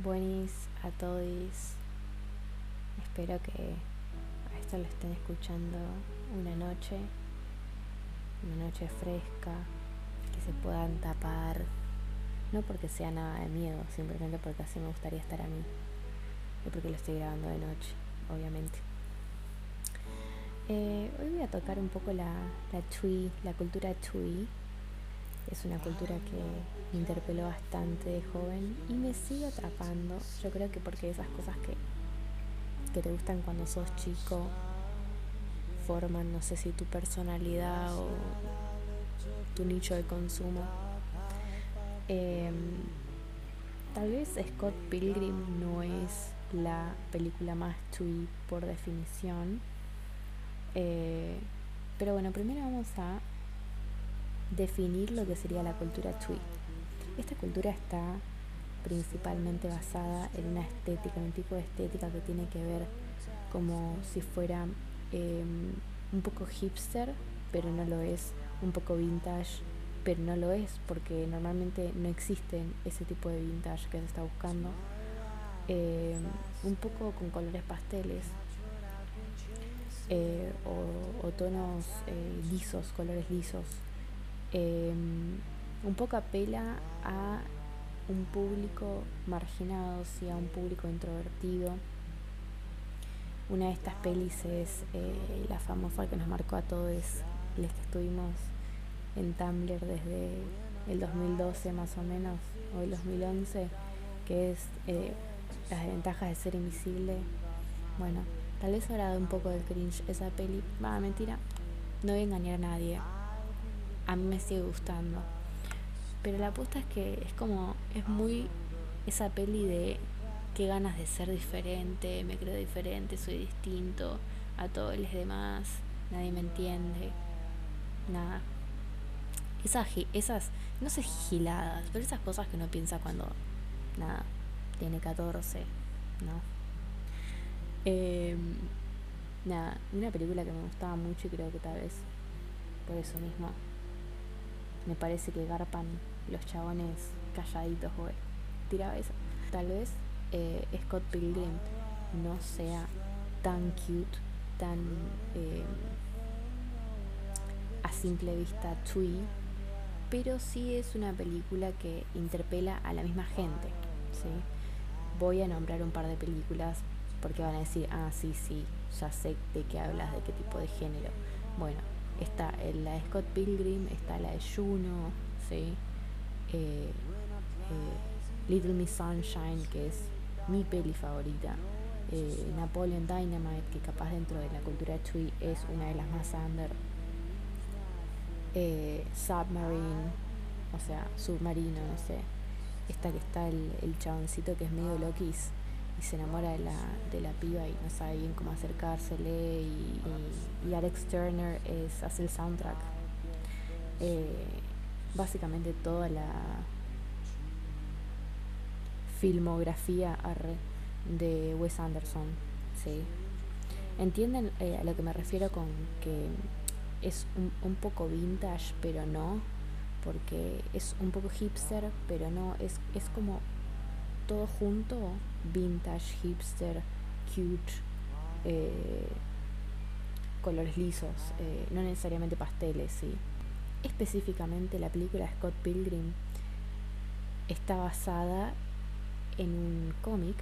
Buenis a todos. Espero que a esto lo estén escuchando una noche, una noche fresca, que se puedan tapar, no porque sea nada de miedo, simplemente porque así me gustaría estar a mí, y porque lo estoy grabando de noche, obviamente. Eh, hoy voy a tocar un poco la, la Tui, la cultura Tui. Es una cultura que me interpeló bastante de joven y me sigue atrapando. Yo creo que porque esas cosas que, que te gustan cuando sos chico forman, no sé si tu personalidad o tu nicho de consumo. Em, tal vez Scott Pilgrim no es la película más Tui por definición eh, pero bueno, primero vamos a definir lo que sería la cultura tweet. Esta cultura está principalmente basada en una estética, en un tipo de estética que tiene que ver como si fuera em, un poco hipster, pero no lo es, un poco vintage, pero no lo es, porque normalmente no existen ese tipo de vintage que se está buscando. Em, un poco con colores pasteles, eh, o, tonos eh, lisos, colores lisos. Em, un poco apela a un público marginado, sí, a un público introvertido. Una de estas pelis es eh, la famosa que nos marcó a todos los que estuvimos en Tumblr desde el 2012 más o menos, o el 2011, que es las ventajas de ser invisible. Bueno, Tal vez habrá dado un poco de cringe esa peli. Va, mentira. No voy a engañar a nadie. A mí me sigue gustando. Pero la apuesta es que es como. Es muy. Esa peli de. Qué ganas de ser diferente. Me creo diferente. Soy distinto a todos los demás. Nadie me entiende. Nada. Esas, esas. No sé giladas. Pero esas cosas que uno piensa cuando. Nada. Tiene 14. ¿No? Eh, nada, una película que me gustaba mucho y creo que tal vez por eso mismo me parece que garpan los chabones calladitos, güey. Tiraba eso. Tal vez eh, Scott Pilgrim no sea tan cute, tan eh, a simple vista twee, pero sí es una película que interpela a la misma gente. ¿sí? Voy a nombrar un par de películas porque van a decir, ah, sí, sí, ya sé de qué hablas, de qué tipo de género. Bueno, está la de Scott Pilgrim, está la de Juno, ¿sí? Eh, eh, Little Miss Sunshine, que es mi peli favorita. Eh, Napoleon Dynamite, que capaz dentro de la cultura Tui es una de las más under. Submarine, o sea, submarino, no sé. Esta que está el, el chaboncito que es medio loquis y se enamora de la, de la piba y no sabe bien cómo acercársele y, y, Alex Turner es, hace el soundtrack. Eh, básicamente toda la filmografía de Wes Anderson. ¿sí? ¿Entienden eh, a lo que me refiero con que es un, un poco vintage, pero no? Porque es un poco hipster, pero no, es, es como todo junto, vintage, hipster, cute, eh, colores lisos, eh, no necesariamente pasteles, ¿sí? Específicamente la película Scott Pilgrim está basada en un cómic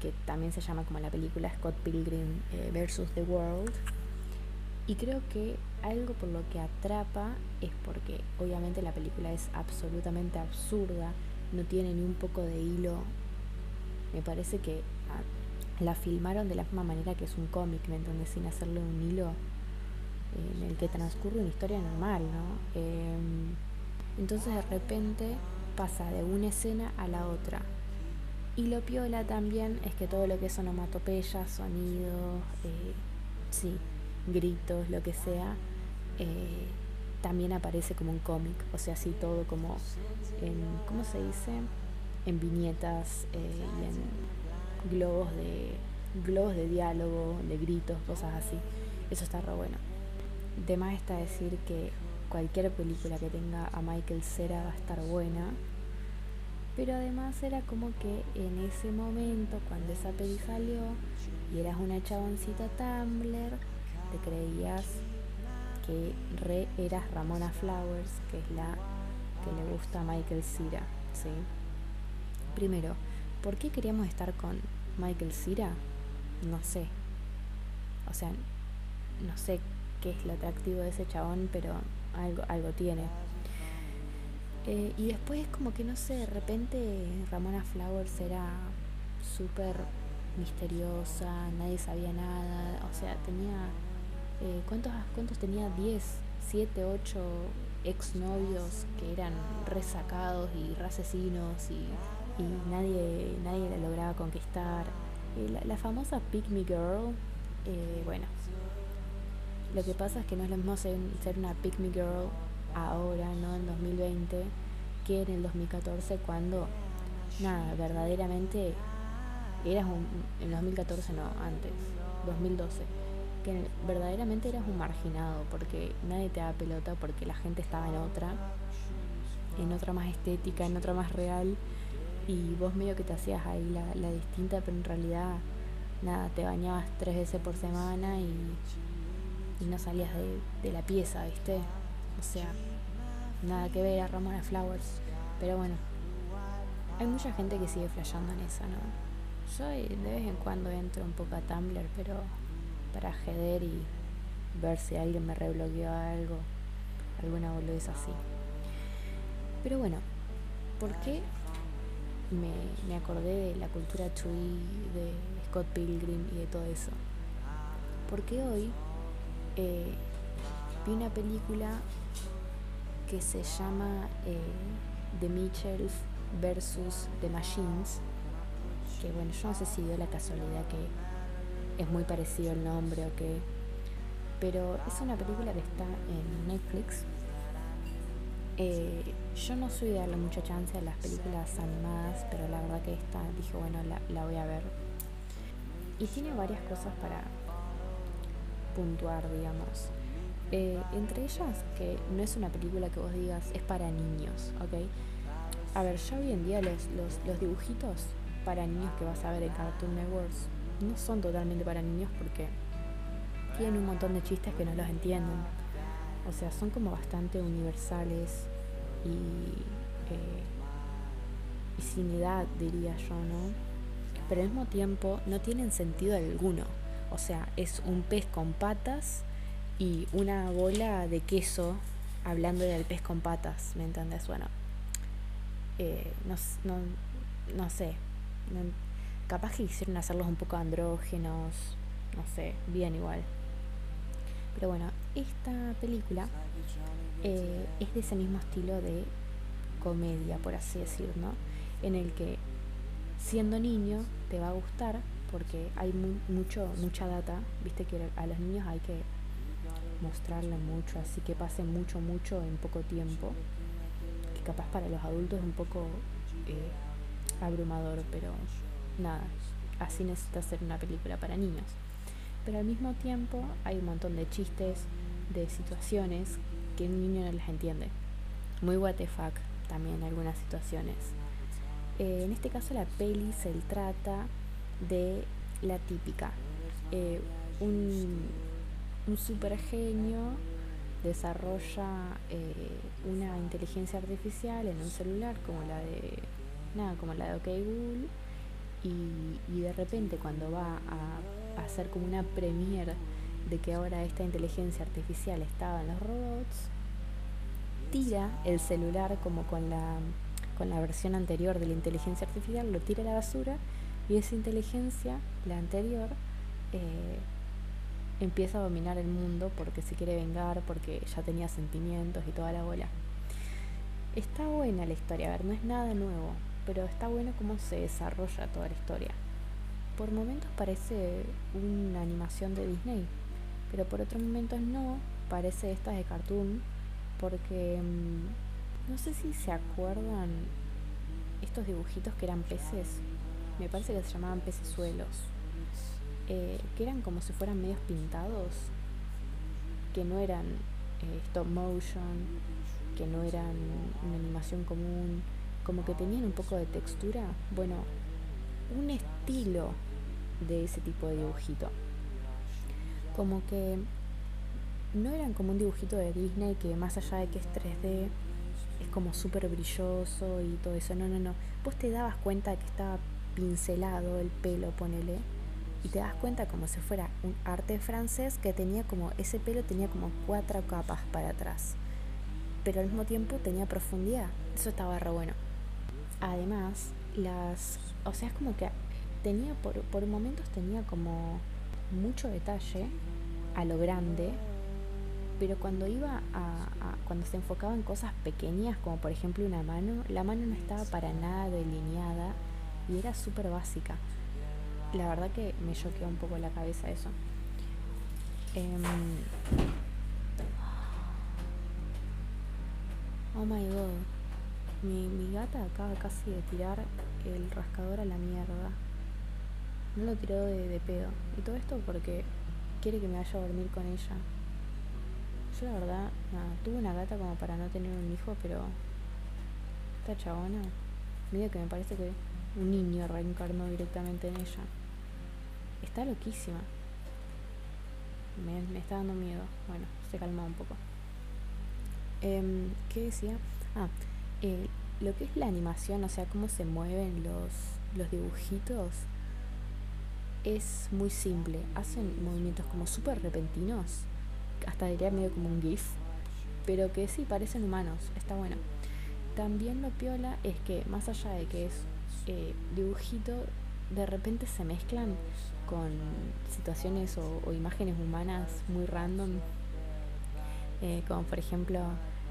que también se llama como la película Scott Pilgrim eh, versus The World. Y creo que algo por lo que atrapa es porque obviamente la película es absolutamente absurda, no tiene ni un poco de hilo. Me parece que ah, la filmaron de la misma manera que es un cómic, ¿me entiendes? Sin hacerle un hilo en el que transcurre una historia normal, ¿no? Em, entonces de repente pasa de una escena a la otra. Y lo piola también es que todo lo que es onomatopeya, sonidos, eh, sí, gritos, lo que sea, eh, también aparece como un cómic, o sea, así todo como en, ¿cómo se dice? En viñetas eh, y en globos de, globos de diálogo, de gritos, cosas así. Eso está re bueno. De más está decir que cualquier película que tenga a Michael Cera va a estar buena, Pero además era como que en ese momento, cuando esa peli salió, y eras una chaboncita Tumblr, te creías que re eras Ramona Flowers, que es la que le gusta a Michael Cera, ¿sí? Primero, ¿por qué queríamos estar con Michael Cera? No sé. O sea, no sé qué es lo atractivo de ese chabón, pero algo, algo tiene. Eh, y después como que no sé, de repente Ramona Flowers era súper misteriosa, nadie sabía nada, o sea, tenía, eh, ¿cuántos, ¿cuántos tenía? 10, 7, 8 exnovios que eran resacados y asesinos y, nadie, nadie la lograba conquistar. Eh, la, famosa Pick Me Girl, bueno, lo que pasa es que no es lo mismo ser, ser una Pick Me Girl ahora, ¿no? En 2020, que en el 2014 cuando, nada, verdaderamente eras un, en 2014 no, antes, 2012, que verdaderamente eras un marginado porque nadie te da pelota porque la gente estaba en otra, en otra más estética, en otra más real y vos medio que te hacías ahí la, distinta, pero en realidad nada, te bañabas tres veces por semana y, y no salías de, de la pieza, ¿viste? O sea, nada que ver a Ramona Flowers. Pero bueno, hay mucha gente que sigue flasheando en esa, ¿no? Yo de vez en cuando entro un poco a Tumblr, pero para jeder y ver si alguien me rebloqueó algo, alguna boludez así. Pero bueno, ¿por qué me, me acordé de la cultura tree, de Scott Pilgrim y de todo eso? Porque hoy eh, vi una película que se llama eh, The Mitchells versus The Machines, que bueno, yo no sé si dio la casualidad que es muy parecido el nombre o qué, pero es una película que está en Netflix. Eh, yo no soy de darle mucha chance a las películas animadas, pero la verdad que esta dije, bueno, la, voy a ver. Y tiene varias cosas para puntuar, digamos. Eh, entre ellas, que no es una película que vos digas es para niños, ¿ok? A ver, ya hoy en día los, los, los dibujitos para niños que vas a ver en Cartoon Networks no son totalmente para niños porque tienen un montón de chistes que no los entienden. O sea, son como bastante universales y, eh, y sin edad, diría yo, ¿no? Pero al mismo tiempo no tienen sentido alguno. O sea, es un pez con patas y una bola de queso hablando del pez con patas, ¿me entiendes? Bueno, eh, no, no, no, sé, capaz que quisieron hacerlos un poco andrógenos, no sé, bien igual. Pero bueno, esta película eh, es de ese mismo estilo de comedia, por así decirlo, ¿no? En el que siendo niño te va a gustar porque hay mucho mucha data, viste que a los niños hay que mostrarle mucho, así que pase mucho, mucho en poco tiempo. Que capaz para los adultos es un poco eh, abrumador, pero nada, así necesita ser una película para niños. Pero al mismo tiempo hay un montón de chistes, de situaciones que un niño no las entiende. Muy what the fuck también algunas situaciones. Eh, en este caso la peli se trata de la típica. Eh, un un super genio desarrolla eh, una inteligencia artificial en un celular como la de nada como la de OK y, de repente cuando va a, hacer como una premiere de que ahora esta inteligencia artificial estaba en los robots tira el celular como con la con la versión anterior de la inteligencia artificial lo tira a la basura y esa inteligencia la anterior eh, empieza a dominar el mundo porque se quiere vengar, porque ya tenía sentimientos y toda la bola. Está buena la historia, a ver, no es nada nuevo, pero está bueno cómo se desarrolla toda la historia. Por momentos parece una animación de Disney, pero por otros momentos no, parece esta de cartoon, porque mm, no sé si se acuerdan estos dibujitos que eran peces, me parece que se llamaban pecesuelos eh, que eran como si fueran medios pintados, que no eran eh, stop motion, que no eran una animación común, como que tenían un poco de textura. Bueno, un estilo de ese tipo de dibujito. Como que no eran como un dibujito de Disney que más allá de que es 3D, es como súper brilloso y todo eso. No, no, no. Vos te dabas cuenta que estaba pincelado el pelo, ponele. Y te das cuenta como si fuera un arte francés que tenía como, ese pelo tenía como cuatro capas para atrás. Pero al mismo tiempo tenía profundidad. Eso estaba re bueno. Además, las, o sea, es como que tenía, por, por momentos tenía como mucho detalle a lo grande, pero cuando iba a, cuando se enfocaba en cosas pequeñas, como por ejemplo una mano, la mano no estaba para nada delineada y era súper básica. La verdad que me choqueó un poco la cabeza eso. Em, oh my god. Mi, mi gata acaba casi de tirar el rascador a la mierda. No lo tiró de, de pedo. Y todo esto porque quiere que me vaya a dormir con ella. Yo la verdad, tuve una gata como para no tener un hijo, pero esta chabona, medio que me parece que un niño reencarnó directamente en ella. Está loquísima. Me, está dando miedo. Bueno, se calmó un poco. Em, ¿Qué decía? Ah, eh, lo que es la animación, o sea, cómo se mueven los, los dibujitos, es muy simple. Hacen movimientos como súper repentinos hasta diría medio como un GIF, pero que sí parecen humanos, está bueno. También lo piola es que más allá de que es eh, dibujito, de repente se mezclan con situaciones o, imágenes humanas muy random, eh, como por ejemplo,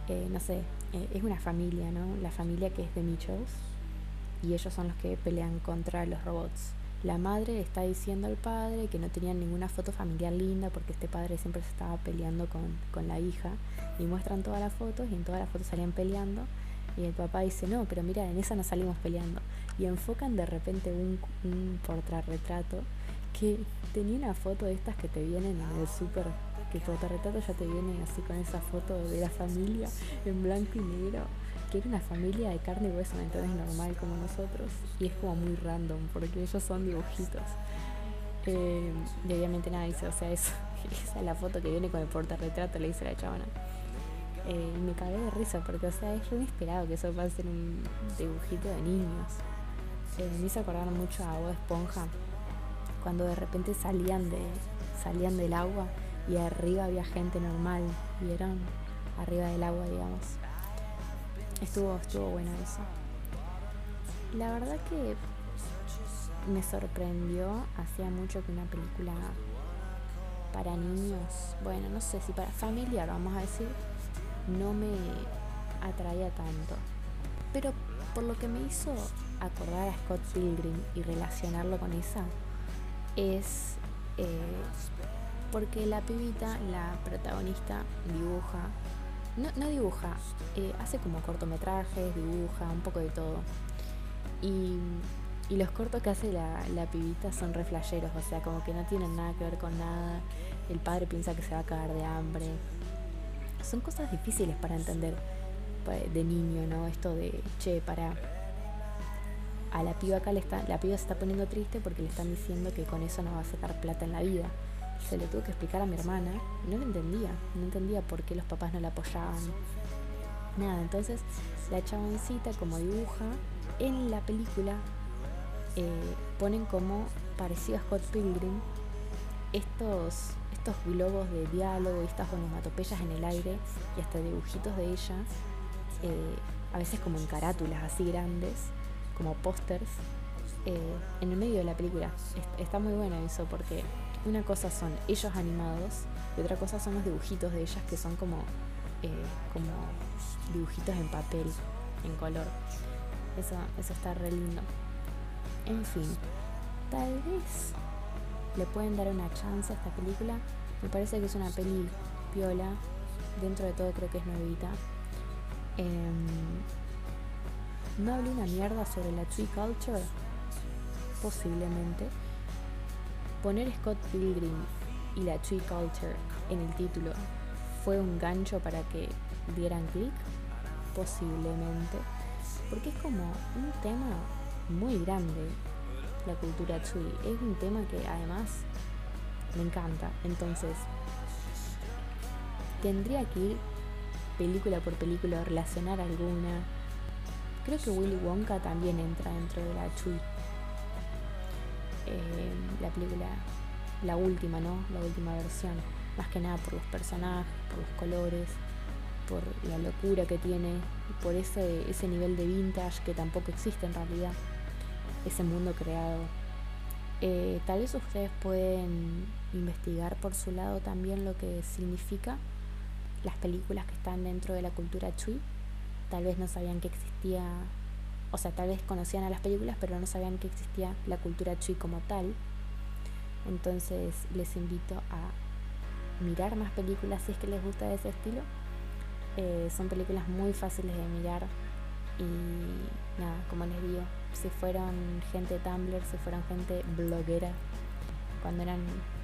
eh, no sé, es una familia, ¿no? La familia que es de Mitchells y ellos son los que pelean contra los robots. La madre está diciendo al padre que no tenían ninguna foto familiar linda porque este padre siempre se estaba peleando con, la hija y muestran todas las fotos y en todas las fotos salían peleando y el papá dice no, pero mira, en esa no salimos peleando y enfocan de repente un, un portarretrato que tenía una foto de estas que te vienen en el súper que el portarretrato ya te viene así con esa foto de la familia en blanco y negro que era una familia de carne y hueso, entonces normal como nosotros. Y es como muy random, porque ellos son dibujitos. Eh, y obviamente nada dice, o sea, eso, esa es la foto que viene con el portarretrato, le dice la chavana. Eh, y me cagué de risa, porque o sea, es inesperado que eso pase en un dibujito de niños. Eh, me hizo acordar mucho a Bob Esponja, cuando de repente salían, de, salían del agua y arriba había gente normal, ¿vieron? Arriba del agua, digamos. Estuvo, estuvo bueno eso. La verdad que me sorprendió, hacía mucho que una película para niños, bueno, no sé si para familiar, vamos a decir, no me atraía tanto. Pero por lo que me hizo acordar a Scott Pilgrim y relacionarlo con esa, es eh, porque la pibita, la protagonista, dibuja no, no dibuja, eh, hace como cortometrajes, dibuja, un poco de todo. Y, los cortos que hace la, la pibita son reflayeros, o sea, como que no tienen nada que ver con nada. El padre piensa que se va a cagar de hambre. Son cosas difíciles para entender pues, de niño, ¿no? Esto de, che, para... A la piba acá le está, la piba se está poniendo triste porque le están diciendo que con eso no va a sacar plata en la vida se lo tuve que explicar a mi hermana no lo entendía, no entendía por qué los papás no la apoyaban. Nada, entonces la chaboncita como dibuja en la película eh, ponen como parecido a Scott Pilgrim estos, estos globos de diálogo y estas onomatopeyas en el aire y hasta dibujitos de ella, eh, a veces como en carátulas así grandes, como pósters, eh, en el medio de la película. Está muy bueno eso porque una cosa son ellos animados y otra cosa son los dibujitos de ellas que son como, eh, como dibujitos en papel, en color. Eso, eso está re lindo. En fin, tal vez le pueden dar una chance a esta película. Me parece que es una peli piola. Dentro de todo creo que es nuevita. Em, no hablé una mierda sobre la tree culture. Posiblemente Poner Scott Pilgrim y la Tree Culture en el título fue un gancho para que dieran clic, posiblemente. porque es como un tema muy grande, la cultura chui. Es un tema que además me encanta. Entonces, tendría que ir película por película, relacionar alguna. Creo que Willy Wonka también entra dentro de la chui. Eh, la película, la última, ¿no? La última versión. Más que nada por los personajes, por los colores, por la locura que tiene, por ese, ese nivel de vintage que tampoco existe en realidad, ese mundo creado. Eh, tal vez ustedes pueden investigar por su lado también lo que significa las películas que están dentro de la cultura chui. Tal vez no sabían que existía, o sea, tal vez conocían a las películas, pero no sabían que existía la cultura chui como tal. Entonces les invito a mirar más películas si es que les gusta ese estilo eh, son películas muy fáciles de mirar y nada, como les digo, si fueron gente Tumblr, si fueron gente bloguera, cuando eran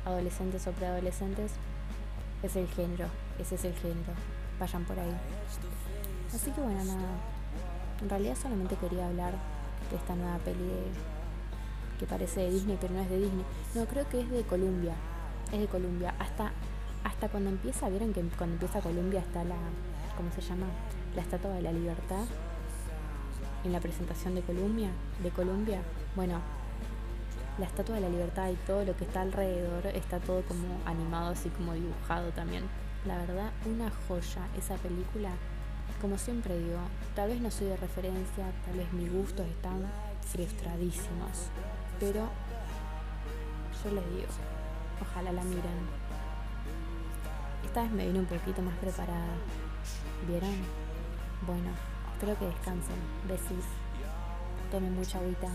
adolescentes o preadolescentes, es el género, ese es el género, vayan por ahí. Así que bueno, nada, en realidad solamente quería hablar de esta nueva peli que parece de Disney, pero no es de Disney. No, creo que es de Columbia, es de Columbia. Hasta, hasta cuando empieza, vieron que cuando empieza Columbia está la, ¿cómo se llama? La Estatua de la Libertad en la presentación de Colombia, de Colombia. Bueno, la Estatua de la Libertad y todo lo que está alrededor está todo como animado, así como dibujado también. La verdad, una joya esa película. Como siempre digo, tal vez no soy de referencia, tal vez mis gustos están frustradísimos, pero yo les digo, ojalá la miren. Esta vez me vine un poquito más preparada. ¿Vieron? Bueno, espero que descansen. Besis. Tomen mucha agüita.